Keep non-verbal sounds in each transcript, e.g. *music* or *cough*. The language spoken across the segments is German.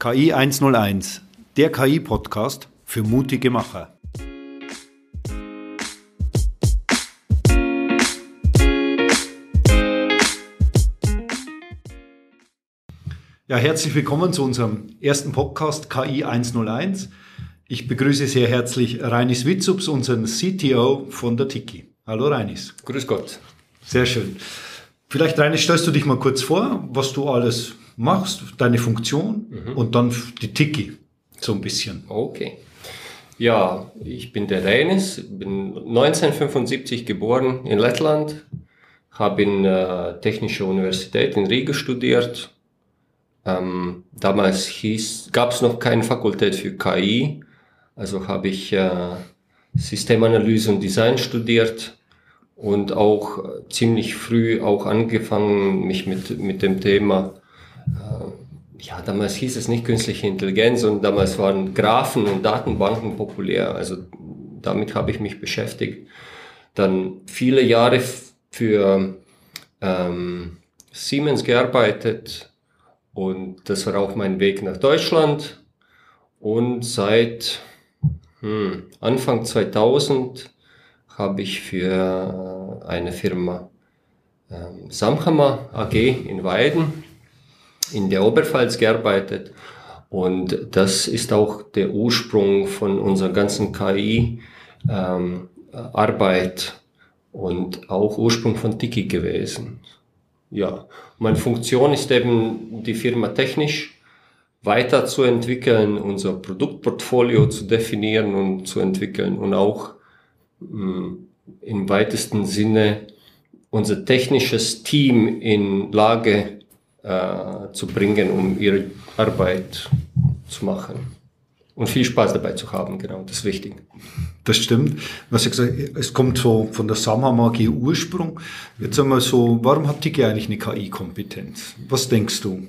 KI 101, der KI-Podcast für mutige Macher. Ja, herzlich willkommen zu unserem ersten Podcast KI 101. Ich begrüße sehr herzlich Reinis Witzups, unseren CTO von der Tiki. Hallo Reinis. Grüß Gott. Sehr schön. Vielleicht Reinis, stellst du dich mal kurz vor, was du alles machst, deine Funktion mhm. und dann die Tiki so ein bisschen. Okay. Ja, ich bin der Reinis, bin 1975 geboren in Lettland, habe in äh, Technische Universität in Riga studiert, ähm, damals gab es noch keine Fakultät für KI, also habe ich äh, Systemanalyse und Design studiert und auch äh, ziemlich früh auch angefangen, mich mit, mit dem Thema, ja, damals hieß es nicht künstliche Intelligenz und damals waren Graphen und Datenbanken populär, also damit habe ich mich beschäftigt. Dann viele Jahre für ähm, Siemens gearbeitet, und das war auch mein Weg nach Deutschland. Und seit hm, Anfang 2000 habe ich für eine Firma ähm, Samhammer AG in Weiden in der Oberpfalz gearbeitet. Und das ist auch der Ursprung von unserer ganzen KI-Arbeit ähm, und auch Ursprung von Tiki gewesen. Ja, meine Funktion ist eben, die Firma technisch weiterzuentwickeln, unser Produktportfolio zu definieren und zu entwickeln und auch mh, mm, im weitesten Sinne unser technisches Team in Lage äh, zu bringen, um ihre Arbeit zu machen und viel Spaß dabei zu haben, genau, das ist wichtig. Das stimmt. Was ich gesagt, es kommt so von der Samamagie Ursprung. Jetzt einmal so, warum hat die eigentlich eine KI-Kompetenz? Was denkst du?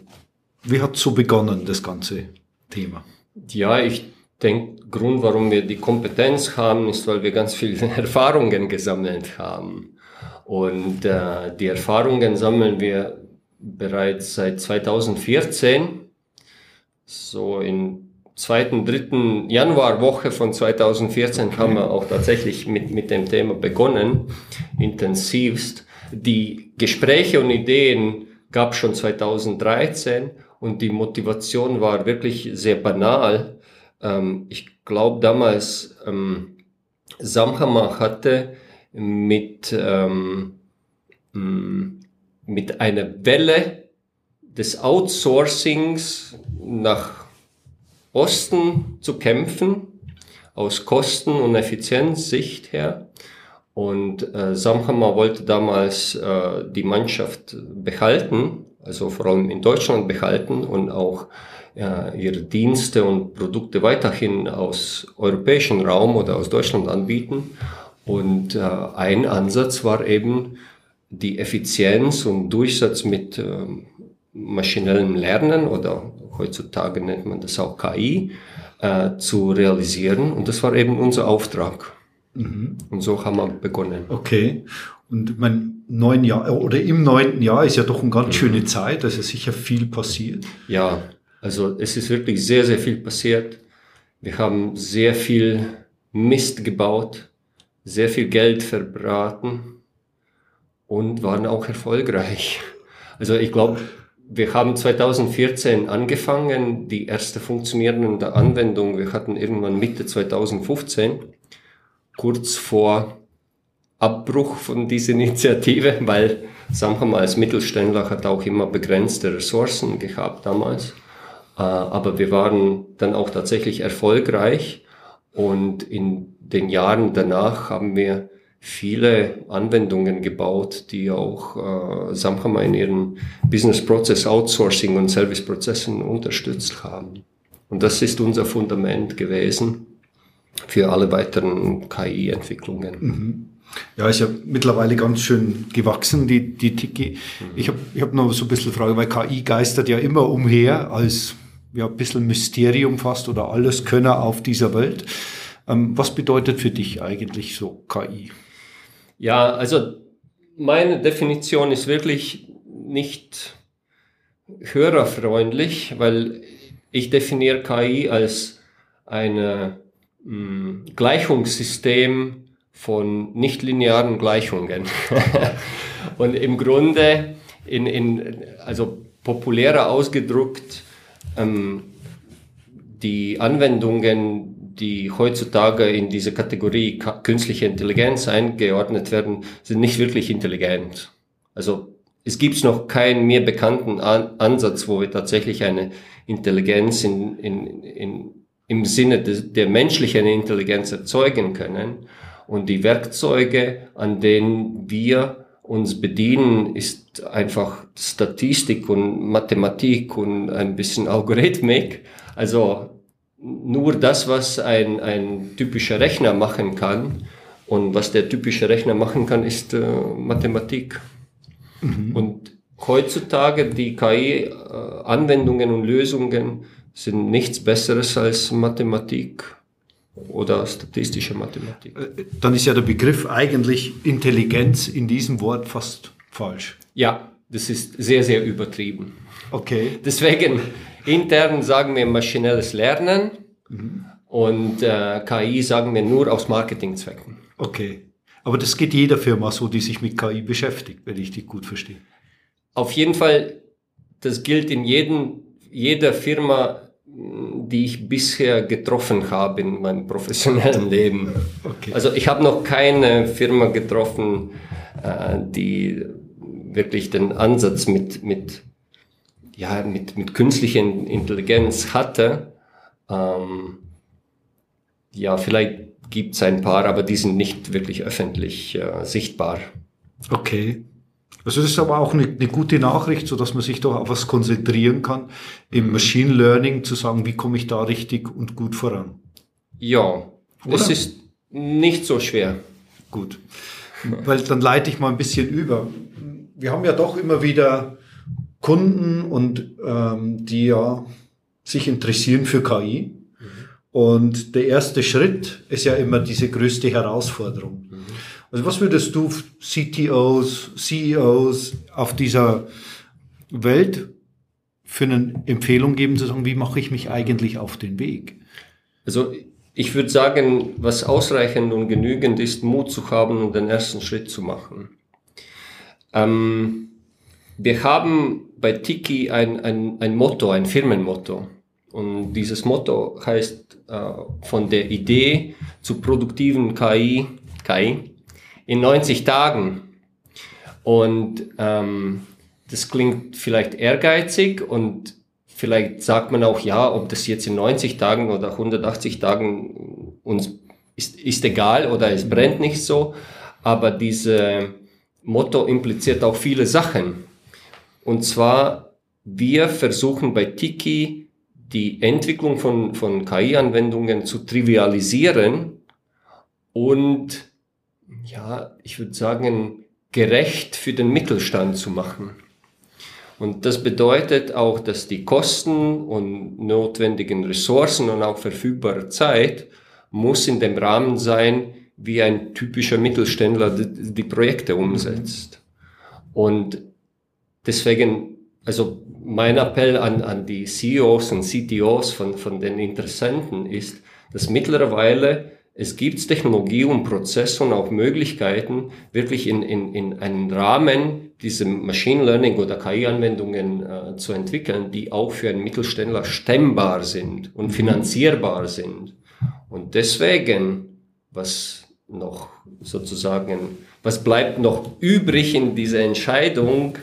Wie hat so begonnen, das ganze Thema? Ja, ich denke, Grund, warum wir die Kompetenz haben, ist, weil wir ganz viele *laughs* Erfahrungen gesammelt haben. Und äh, die Erfahrungen sammeln wir bereits seit 2014. So in zweiten, dritten Januarwoche von 2014 haben wir auch tatsächlich mit, mit dem Thema begonnen, intensivst. Die Gespräche und Ideen gab schon 2013 und die Motivation war wirklich sehr banal. Ähm, ich glaube damals, ähm, Samhammer hatte mit, ähm, mm, mit einer Welle des Outsourcings nach Osten zu kämpfen, aus Kosten- und Effizienzsicht her. Und äh, Samhammer wollte damals äh, die Mannschaft behalten, also vor allem in Deutschland behalten und auch äh, ihre Dienste und Produkte weiterhin aus europäischen Raum oder aus Deutschland anbieten. Und äh, ein Ansatz war eben die Effizienz und Durchsatz mit äh, maschinellem Lernen oder heutzutage nennt man das auch KI, äh, zu realisieren. Und das war eben unser Auftrag. Mhm. Und so haben wir begonnen. Okay. Und mein neun Jahr oder im neunten Jahr ist ja doch eine ganz mhm. schöne Zeit, also sicher viel passiert. Ja, also es ist wirklich sehr, sehr viel passiert. Wir haben sehr viel Mist gebaut, sehr viel Geld verbraten und waren auch erfolgreich. Also ich glaube, wir haben 2014 angefangen, die erste funktionierende Anwendung. Wir hatten irgendwann Mitte 2015, kurz vor Abbruch von dieser *laughs* Initiative, weil Samham als Mittelständler hat auch immer begrenzte Ressourcen gehabt damals. Äh, aber wir waren dann auch tatsächlich erfolgreich und in den Jahren danach haben wir viele Anwendungen gebaut, die auch äh, Samhama in ihren Business Process Outsourcing und Service Prozessen unterstützt haben. Und das ist unser Fundament gewesen für alle weiteren KI-Entwicklungen. Mhm. Ja, ist ja mittlerweile ganz schön gewachsen, die, die Tiki. Mhm. Ich habe ich hab noch so ein bisschen Frage, weil KI geistert ja immer umher als ja, ein bisschen Mysterium fast oder alles Könner auf dieser Welt. Ähm, was bedeutet für dich eigentlich so KI? Ja, also meine Definition ist wirklich nicht hörerfreundlich, weil Ich definiere KI als ein hm, Gleichungssystem von nichtlinearen Gleichungen. *laughs* Und im Grunde, in, in, also populärer ausgedrückt, ähm, die Anwendungen, die heutzutage in diese Kategorie künstliche Intelligenz eingeordnet werden, sind nicht wirklich intelligent. Also es gibt noch keinen mir bekannten An Ansatz, wo wir tatsächlich eine Intelligenz in, in, in, im Sinne des, der menschlichen Intelligenz erzeugen können. Und die Werkzeuge, an denen wir uns bedienen, ist einfach Statistik und Mathematik und ein bisschen Algorithmik. Also nur das, was ein, ein typischer Rechner machen kann. Und was der typische Rechner machen kann, ist äh, Mathematik. Mhm. Und heutzutage die KI-Anwendungen äh, und Lösungen sind nichts Besseres als Mathematik oder statistische Mathematik. Äh, dann ist ja der Begriff eigentlich Intelligenz in diesem Wort fast falsch. Ja, das ist sehr, sehr übertrieben. Okay. Deswegen intern sagen wir maschinelles Lernen mhm. und äh, KI sagen wir nur aus Marketingzwecken. Okay. Aber das geht jeder Firma so, die sich mit KI beschäftigt, wenn ich dich gut verstehe. Auf jeden Fall, das gilt in jedem, jeder Firma, die ich bisher getroffen habe in meinem professionellen *laughs* Leben. Okay. Also ich habe noch keine Firma getroffen, äh, die wirklich den Ansatz mit, mit, ja, mit, mit künstlicher Intelligenz hatte. Ähm, ja, vielleicht gibt es ein paar, aber die sind nicht wirklich öffentlich äh, sichtbar. Okay. Also das ist aber auch eine, eine gute Nachricht, so dass man sich doch auf was konzentrieren kann, im. Machine Learning zu sagen, wie komme ich da richtig und gut voran. Ja, es ist nicht so schwer. Gut, weil dann leite ich mal ein bisschen über. Wir haben ja doch immer wieder Kunden und ähm, die ja sich interessieren für KI. Mhm. Und der erste Schritt ist ja immer diese größte Herausforderung. Mhm. Also was würdest du CTOs, CEOs auf dieser Welt für eine Empfehlung geben, zu sagen, wie mache ich mich eigentlich auf den Weg? Also ich würde sagen, was ausreichend und genügend ist, Mut zu haben und den ersten Schritt zu machen. Ähm, wir haben bei Tiki ein, ein, ein Motto, ein Firmenmotto. Und dieses Motto heißt äh, von der Idee zu produktiven KI, KI in 90 Tagen. Und ähm, das klingt vielleicht ehrgeizig und vielleicht sagt man auch, ja, ob das jetzt in 90 Tagen oder 180 Tagen uns ist, ist egal oder es brennt nicht so. Aber diese Motto impliziert auch viele Sachen. Und zwar, wir versuchen bei Tiki die Entwicklung von, von KI-Anwendungen zu trivialisieren und ja, ich würde sagen, gerecht für den Mittelstand zu machen. Und das bedeutet auch, dass die Kosten und notwendigen Ressourcen und auch verfügbare Zeit muss in dem Rahmen sein, wie ein typischer Mittelständler die, die Projekte umsetzt. Und deswegen, also mein Appell an, an die CEOs und CTOs von, von den Interessenten ist, dass mittlerweile es gibt Technologie und Prozesse und auch Möglichkeiten, wirklich in, in, in einen Rahmen diese Machine Learning oder KI-Anwendungen äh, zu entwickeln, die auch für einen Mittelständler stemmbar sind und finanzierbar sind. Und deswegen, was noch sozusagen, was bleibt noch übrig in dieser Entscheidung,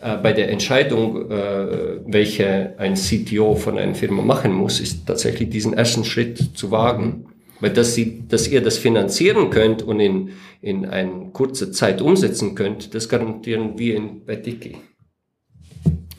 äh, bei der Entscheidung, äh, welche ein CTO von einer Firma machen muss, ist tatsächlich diesen ersten Schritt zu wagen weil dass, sie, dass ihr das finanzieren könnt und in, in eine kurze Zeit umsetzen könnt, das garantieren wir in, bei Dicky.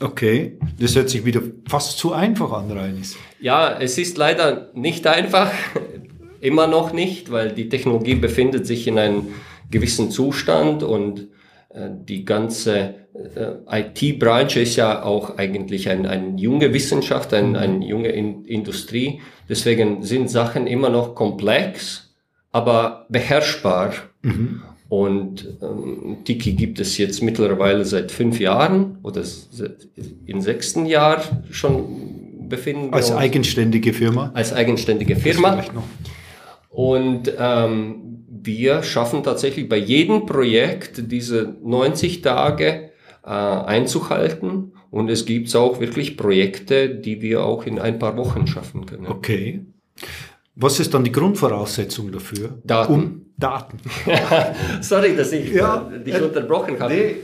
Okay, das hört sich wieder fast zu einfach an, Reinis. Ja, es ist leider nicht einfach, *laughs* immer noch nicht, weil die Technologie befindet sich in einem gewissen Zustand und äh, die ganze IT-Branche ist ja auch eigentlich ein, ein junge Wissenschaft, ein, eine junge in Industrie. Deswegen sind Sachen immer noch komplex, aber beherrschbar. Mhm. Und ähm, Tiki gibt es jetzt mittlerweile seit fünf Jahren oder im sechsten Jahr schon befinden als wir uns. eigenständige Firma. Als eigenständige Firma. Und ähm, wir schaffen tatsächlich bei jedem Projekt diese 90 Tage äh, einzuhalten. Und es gibt auch wirklich Projekte, die wir auch in ein paar Wochen schaffen können. Okay. Was ist dann die Grundvoraussetzung dafür? Daten. Um Daten. *laughs* Sorry, dass ich Ja, äh, dich äh, unterbrochen habe. Nee,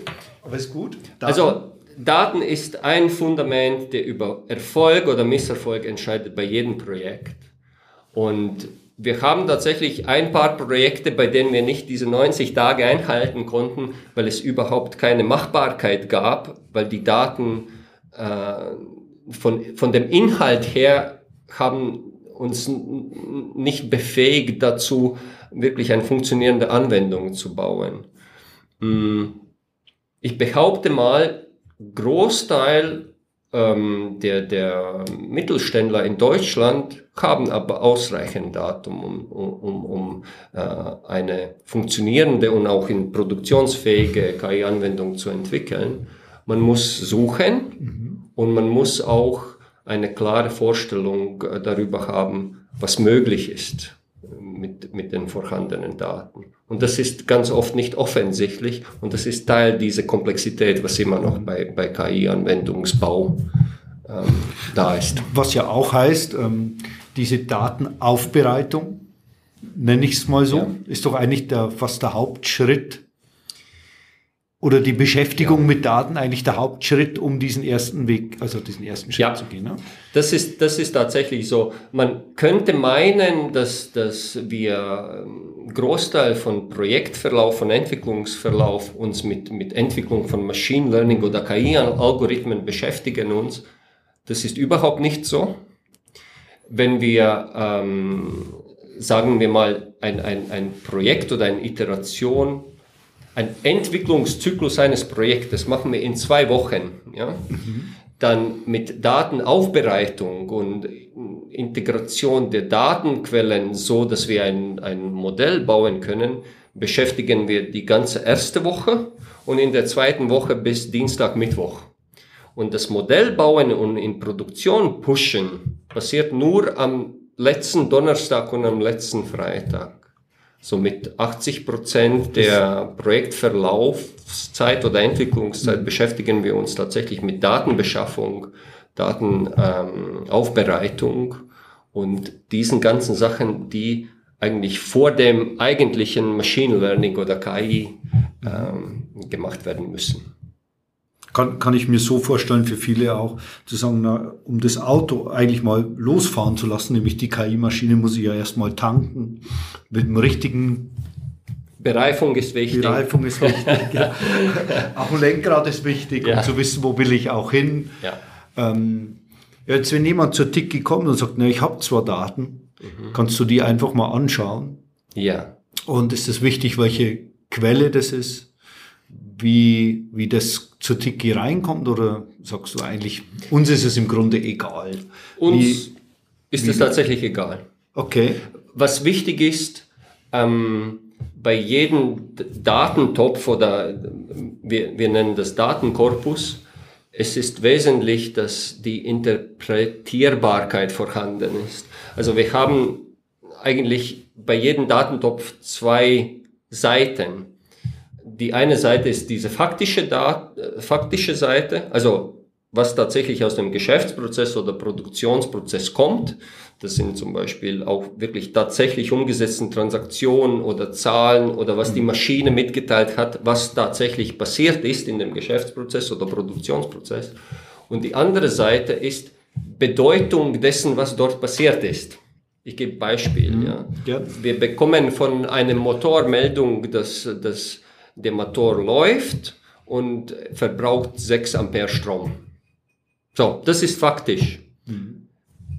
aber ist gut. Daten. Also Daten ist ein Fundament, der über Erfolg oder Misserfolg entscheidet bei jedem Projekt. Und wir haben tatsächlich ein paar Projekte, bei denen wir nicht diese 90 Tage einhalten konnten, weil es überhaupt keine Machbarkeit gab, weil die Daten äh, von, von dem Inhalt her haben uns nicht befähigt dazu, wirklich eine funktionierende Anwendung zu bauen. Mm, Ich behaupte mal, Großteil ähm, der, der Mittelständler in Deutschland haben aber ausreichend Daten, um, um, um, äh, eine funktionierende und auch in produktionsfähige KI-Anwendung zu entwickeln. Man muss suchen und man muss auch eine klare Vorstellung äh, darüber haben, was möglich ist mit, mit den vorhandenen Daten. Und das ist ganz oft nicht offensichtlich und das ist Teil dieser Komplexität, was immer noch bei, bei KI-Anwendungsbau ähm, da ist. Was ja auch heißt, ähm, diese Datenaufbereitung, nenne ich es mal so, Ja. ist doch eigentlich der, fast der Hauptschritt oder die Beschäftigung mit Daten eigentlich der Hauptschritt, um diesen ersten Weg, also diesen ersten Schritt Ja. zu gehen. Ne? Das ist, das ist tatsächlich so. Man könnte meinen, dass, dass wir ähm, Großteil von Projektverlauf, von Entwicklungsverlauf uns mit, mit Entwicklung von Machine Learning oder KI-Algorithmen beschäftigen uns. Das ist überhaupt nicht so. Wenn wir, ähm, sagen wir mal, ein, ein, ein Projekt oder eine Iteration ein Entwicklungszyklus eines Projektes machen wir in zwei Wochen. Ja? Dann mit Datenaufbereitung und Integration der Datenquellen, so dass wir ein, ein Modell bauen können, beschäftigen wir die ganze erste Woche und in der zweiten Woche bis Dienstag, Mittwoch. Und das Modell bauen und in Produktion pushen passiert nur am letzten Donnerstag und am letzten Freitag. So mit 80 Prozent der Projektverlaufszeit oder Entwicklungszeit beschäftigen wir uns tatsächlich mit Datenbeschaffung, Datenaufbereitung und diesen ganzen Sachen, die eigentlich vor dem eigentlichen Machine Learning oder KI ähm, gemacht werden müssen. Kann, kann ich mir so vorstellen, für viele auch, zu sagen, na, um das Auto eigentlich mal losfahren zu lassen, nämlich die KI-Maschine muss ich ja erstmal tanken, mit dem richtigen Bereifung ist wichtig. Bereifung ist wichtig. ja. *laughs* Auch ein Lenkrad ist wichtig, Ja. um zu wissen, wo will ich auch hin. Ja. Ähm, jetzt, wenn jemand zur Tiki kommt und sagt, na, ich habe zwar Daten, kannst du die einfach mal anschauen. ja. Und ist es wichtig, welche Quelle das ist, wie, wie das zur Tiki reinkommt, oder sagst du eigentlich, uns ist es im Grunde egal? Uns Wie, ist es tatsächlich egal. okay, Was wichtig ist, ähm, bei jedem Datentopf oder wir, wir nennen das Datenkorpus, es ist wesentlich, dass die Interpretierbarkeit vorhanden ist. Also wir haben eigentlich bei jedem Datentopf zwei Seiten. Die eine Seite ist diese faktische, Dat äh, faktische Seite, also was tatsächlich aus dem Geschäftsprozess oder Produktionsprozess kommt. Das sind zum Beispiel auch wirklich tatsächlich umgesetzten Transaktionen oder Zahlen oder was die Maschine mitgeteilt hat, was tatsächlich passiert ist in dem Geschäftsprozess oder Produktionsprozess. Und die andere Seite ist Bedeutung dessen, was dort passiert ist. Ich gebe Beispiel. Ja. ja. Wir bekommen von einem Motor Meldung, dass, dass der Motor läuft und verbraucht 6 Ampere Strom. So, das ist faktisch.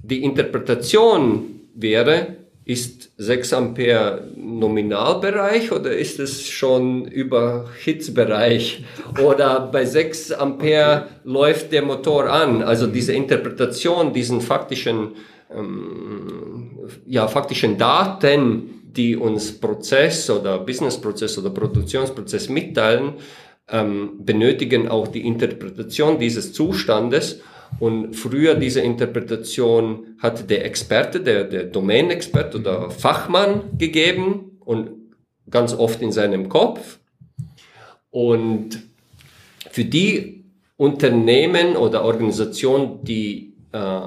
Die Interpretation wäre, ist 6 Ampere Nominalbereich oder ist es schon über Hitzbereich? *laughs* Oder bei 6 Ampere läuft der Motor an? Also diese Interpretation, diesen faktischen, ähm, ja, faktischen Daten, die uns Prozess oder Businessprozess oder Produktionsprozess mitteilen, ähm, benötigen auch die Interpretation dieses Zustandes Und früher diese Interpretation hatte der Experte, der, der Domain-Experte oder Fachmann gegeben und ganz oft in seinem Kopf. Und für die Unternehmen oder Organisationen, die äh,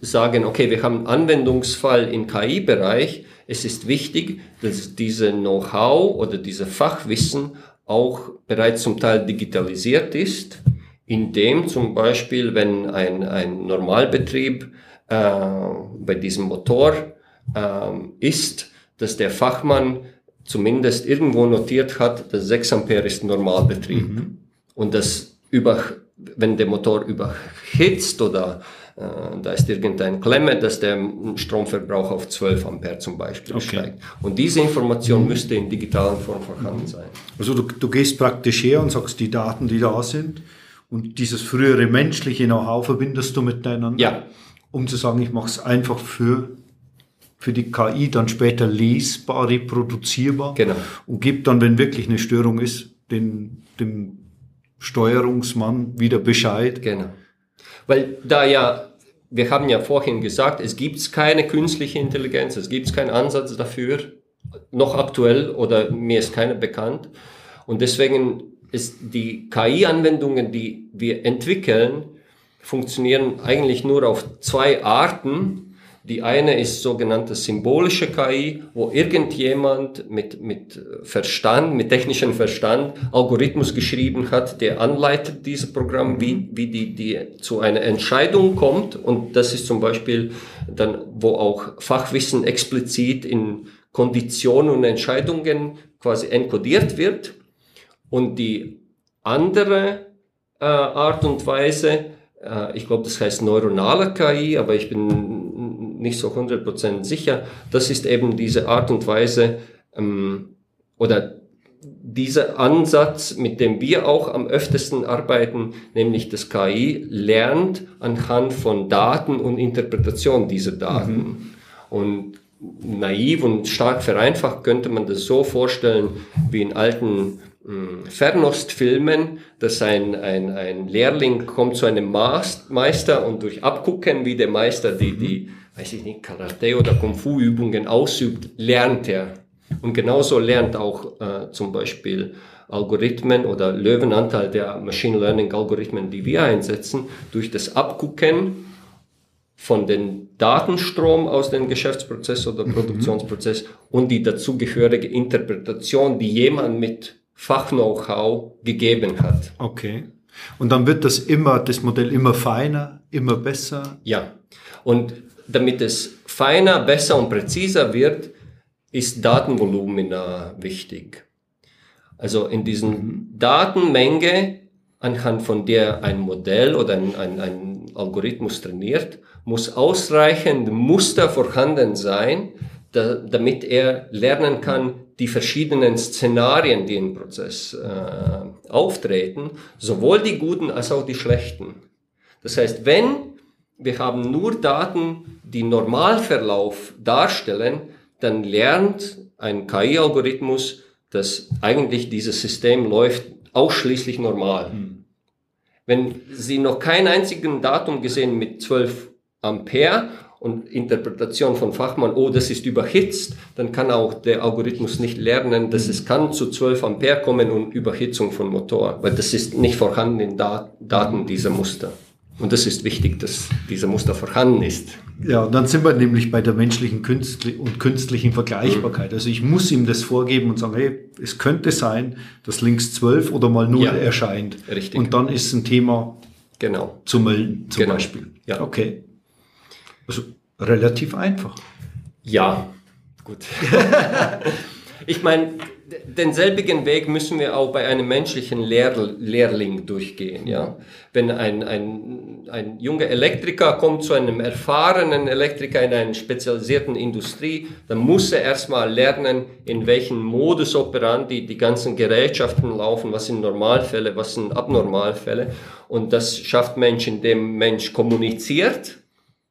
sagen, okay, wir haben einen Anwendungsfall im KI-Bereich, es ist wichtig, dass diese Know-how oder diese Fachwissen auch bereits zum Teil digitalisiert ist, indem zum Beispiel, wenn ein, ein Normalbetrieb äh, bei diesem Motor äh, ist, dass der Fachmann zumindest irgendwo notiert hat, dass 6 Ampere ist Normalbetrieb. Mhm. Und das über, wenn der Motor überhitzt oder da ist irgendein Klemme, dass der Stromverbrauch auf 12 Ampere zum Beispiel okay. steigt. Und diese Information müsste in digitalen Form vorhanden sein. Also du, du gehst praktisch her und sagst die Daten, die da sind und dieses frühere menschliche Know-how verbindest du miteinander. Ja. Um zu sagen, ich mache es einfach für für die KI dann später lesbar, reproduzierbar genau. und gibt dann, wenn wirklich eine Störung ist, den, dem Steuerungsmann wieder Bescheid. Genau. Weil da ja, wir haben ja vorhin gesagt, es gibt keine künstliche Intelligenz, es gibt keinen Ansatz dafür, noch aktuell oder mir ist keiner bekannt. Und deswegen ist die KI-Anwendungen, die wir entwickeln, funktionieren eigentlich nur auf zwei Arten. Die eine ist sogenannte symbolische KI, wo irgendjemand mit, mit Verstand, mit technischem Verstand Algorithmus geschrieben hat, der anleitet dieses Programm, wie, wie die, die zu einer Entscheidung kommt. Und das ist zum Beispiel dann, wo auch Fachwissen explizit in Konditionen und Entscheidungen quasi enkodiert wird. Und die andere äh, Art und Weise, äh, ich glaube, das heißt neuronale KI, aber ich bin nicht so 100% sicher. Das ist eben diese Art und Weise ähm, oder dieser Ansatz, mit dem wir auch am öftesten arbeiten, nämlich das KI lernt anhand von Daten und Interpretation dieser Daten. Mhm. Und naiv und stark vereinfacht könnte man das so vorstellen wie in alten hm, Fernostfilmen, dass ein, ein, ein Lehrling kommt zu einem Meister und durch Abgucken, wie der Meister die, die weiß ich nicht, Karate oder Kung Fu Übungen ausübt, lernt er. Und genauso lernt auch äh, zum Beispiel Algorithmen oder Löwenanteil der Machine Learning Algorithmen, die wir einsetzen, durch das Abgucken von den Datenstrom aus dem Geschäftsprozess oder mhm. Produktionsprozess mhm. und die dazugehörige Interpretation, die jemand mit Fach-Know-how gegeben hat. Okay. Und dann wird das immer, das Modell immer feiner, immer besser? Ja. Und damit es feiner, besser und präziser wird, ist Datenvolumina wichtig. Also in diesen mhm. Datenmenge, anhand von der ein Modell oder ein, ein, ein Algorithmus trainiert, muss ausreichend Muster vorhanden sein, da, damit er lernen kann, die verschiedenen Szenarien, die im Prozess äh, auftreten, sowohl die guten als auch die schlechten. Das heißt, wenn wir haben nur Daten, die Normalverlauf darstellen, dann lernt ein KI-Algorithmus, dass eigentlich dieses System läuft ausschließlich normal. Hm. Wenn Sie noch kein einzigen Datum gesehen mit 12 Ampere und Interpretation von Fachmann, oh, das ist überhitzt, dann kann auch der Algorithmus nicht lernen, dass hm. es kann zu 12 Ampere kommen und Überhitzung von Motor, weil das ist nicht vorhanden in Daten dieser Muster. Und das ist wichtig, dass dieser Muster vorhanden ist. Ja, und dann sind wir nämlich bei der menschlichen Künstli und künstlichen Vergleichbarkeit. Also ich muss ihm das vorgeben und sagen, hey, es könnte sein, dass links 12 oder mal 0 ja, erscheint. Richtig. Und dann ist ein Thema genau. zu melden, zum genau. Beispiel. Ja. Okay. Also relativ einfach. Ja, gut. *laughs* ich meine, denselbigen Weg müssen wir auch bei einem menschlichen Lehr Lehrling durchgehen. Ja? Wenn ein, ein, ein junger Elektriker kommt zu einem erfahrenen Elektriker in einer spezialisierten Industrie, dann muss er erstmal lernen, in welchen Modus operandi die ganzen Gerätschaften laufen, was sind Normalfälle, was sind Abnormalfälle. Und das schafft Mensch, indem Mensch kommuniziert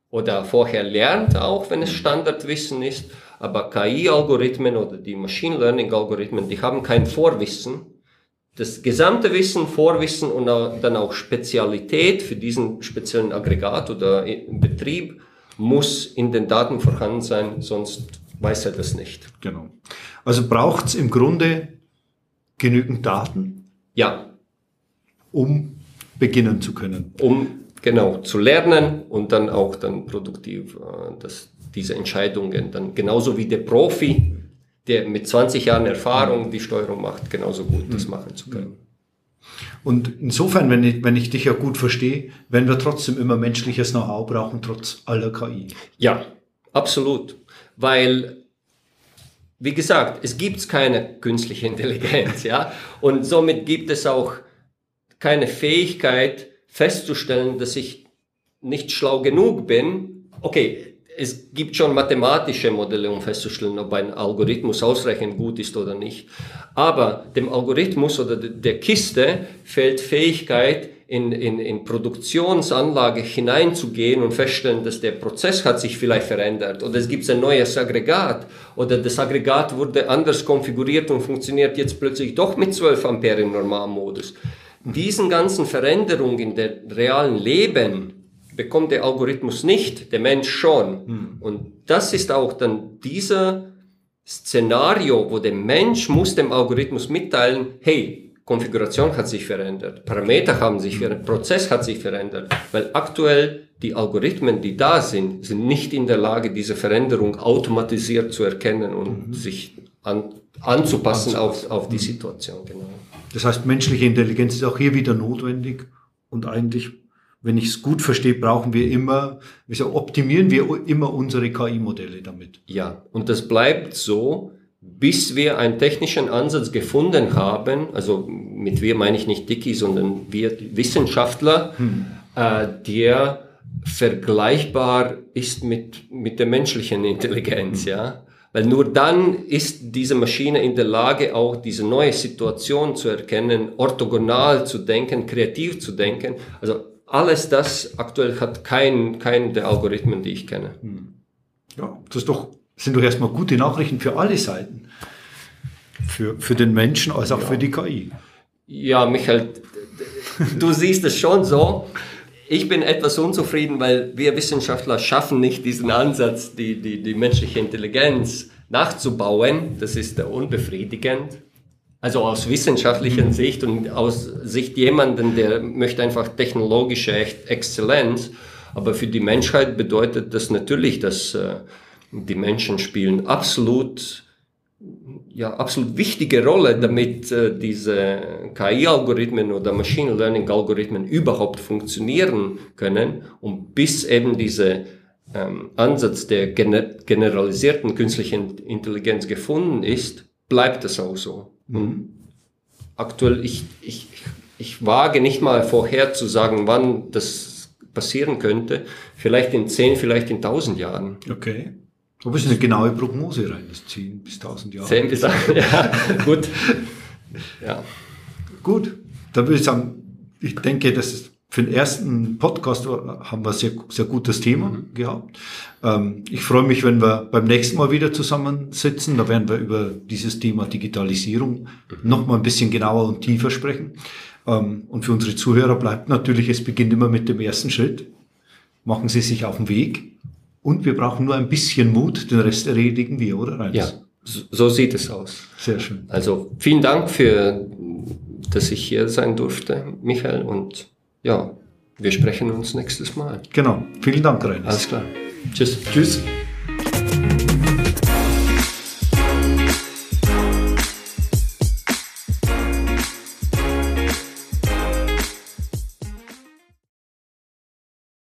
oder vorher lernt auch, wenn es Standardwissen ist aber KI-Algorithmen oder die Machine Learning-Algorithmen, die haben kein Vorwissen. das gesamte Wissen, Vorwissen und dann auch Spezialität für diesen speziellen Aggregat oder Betrieb muss in den Daten vorhanden sein, sonst weiß er das nicht. Genau. Also braucht es im Grunde genügend Daten? Ja. Um beginnen zu können. Um genau zu lernen und dann auch dann produktiv äh, das, diese Entscheidungen dann genauso wie der Profi, der mit 20 Jahren Erfahrung die Steuerung macht, genauso gut das mhm. machen zu können. Und insofern, wenn ich, wenn ich dich ja gut verstehe, werden wir trotzdem immer menschliches Know-how brauchen, trotz aller KI. Ja, absolut. Weil, wie gesagt, es gibt keine künstliche Intelligenz, ja. Und somit gibt es auch keine Fähigkeit festzustellen, dass ich nicht schlau genug bin. Okay, es gibt schon mathematische Modelle, um festzustellen, ob ein Algorithmus ausreichend gut ist oder nicht. Aber dem Algorithmus oder der Kiste fehlt Fähigkeit, in, in, in Produktionsanlage hineinzugehen und feststellen, dass der Prozess hat sich vielleicht verändert oder es gibt ein neues Aggregat oder das Aggregat wurde anders konfiguriert und funktioniert jetzt plötzlich doch mit 12 Ampere im Normalmodus. Diesen ganzen Veränderungen in der realen Leben bekommt der Algorithmus nicht, der Mensch schon. Hm. Und das ist auch dann dieser Szenario, wo der Mensch muss dem Algorithmus mitteilen, hey, Konfiguration hat sich verändert, Parameter haben sich verändert, Prozess hat sich verändert, weil aktuell die Algorithmen, die da sind, sind nicht in der Lage, diese Veränderung automatisiert zu erkennen und mhm. sich an, anzupassen auf, auf die mhm. Situation. Genau. Das heißt, menschliche Intelligenz ist auch hier wieder notwendig und eigentlich wenn ich es gut verstehe, brauchen wir immer, wieso optimieren wir immer unsere KI-Modelle damit? Ja, und das bleibt so, bis wir einen technischen Ansatz gefunden haben, also mit wir meine ich nicht Dicky, sondern wir Wissenschaftler, hm. äh, der vergleichbar ist mit, mit der menschlichen *laughs* Intelligenz, hm. ja. Weil nur dann ist diese Maschine in der Lage, auch diese neue Situation zu erkennen, orthogonal zu denken, kreativ zu denken. Also alles das aktuell hat keinen kein der Algorithmen, die ich kenne. Hm. Ja, das doch, sind doch erstmal gute Nachrichten für alle Seiten. Für, für den Menschen als auch ja. für die KI. Ja, Michael, du siehst es schon so. Ich bin etwas unzufrieden, weil wir Wissenschaftler schaffen nicht diesen Ansatz, die, die, die menschliche Intelligenz nachzubauen. Das ist unbefriedigend. Also aus wissenschaftlicher mhm. Sicht und aus Sicht jemanden, der möchte einfach technologische Exzellenz. Aber für die Menschheit bedeutet das natürlich, dass äh, die Menschen spielen absolut, ja, absolut wichtige Rolle, damit äh, diese KI-Algorithmen oder Machine Learning-Algorithmen überhaupt funktionieren können. Und bis eben diese ähm, Ansatz der gener generalisierten künstlichen Intelligenz gefunden ist, bleibt es auch so. Mhm. Aktuell, ich, ich, ich wage nicht mal vorher zu sagen, wann das passieren könnte. Vielleicht in 10, vielleicht in 1000 Jahren. Okay. Du bist eine genaue Prognose rein, das 10 bis 1000 Jahre. 10 bis 1000, *laughs* ja, gut. Ja. Gut, dann würde ich sagen, ich denke, das ist für den ersten Podcast haben wir sehr, sehr gutes Thema mhm. gehabt. Ähm, ich freue mich, wenn wir beim nächsten Mal wieder zusammensitzen. Da werden wir über dieses Thema Digitalisierung mhm. noch mal ein bisschen genauer und tiefer sprechen. Ähm, und für unsere Zuhörer bleibt natürlich, es beginnt immer mit dem ersten Schritt. Machen Sie sich auf den Weg. Und wir brauchen nur ein bisschen Mut, den Rest erledigen wir, oder? Reins? Ja, so sieht es aus. Sehr schön. Also vielen Dank für, dass ich hier sein durfte, Michael, und ja, wir sprechen uns nächstes Mal. Genau. Vielen Dank, Rainer. Alles klar. Tschüss. Tschüss.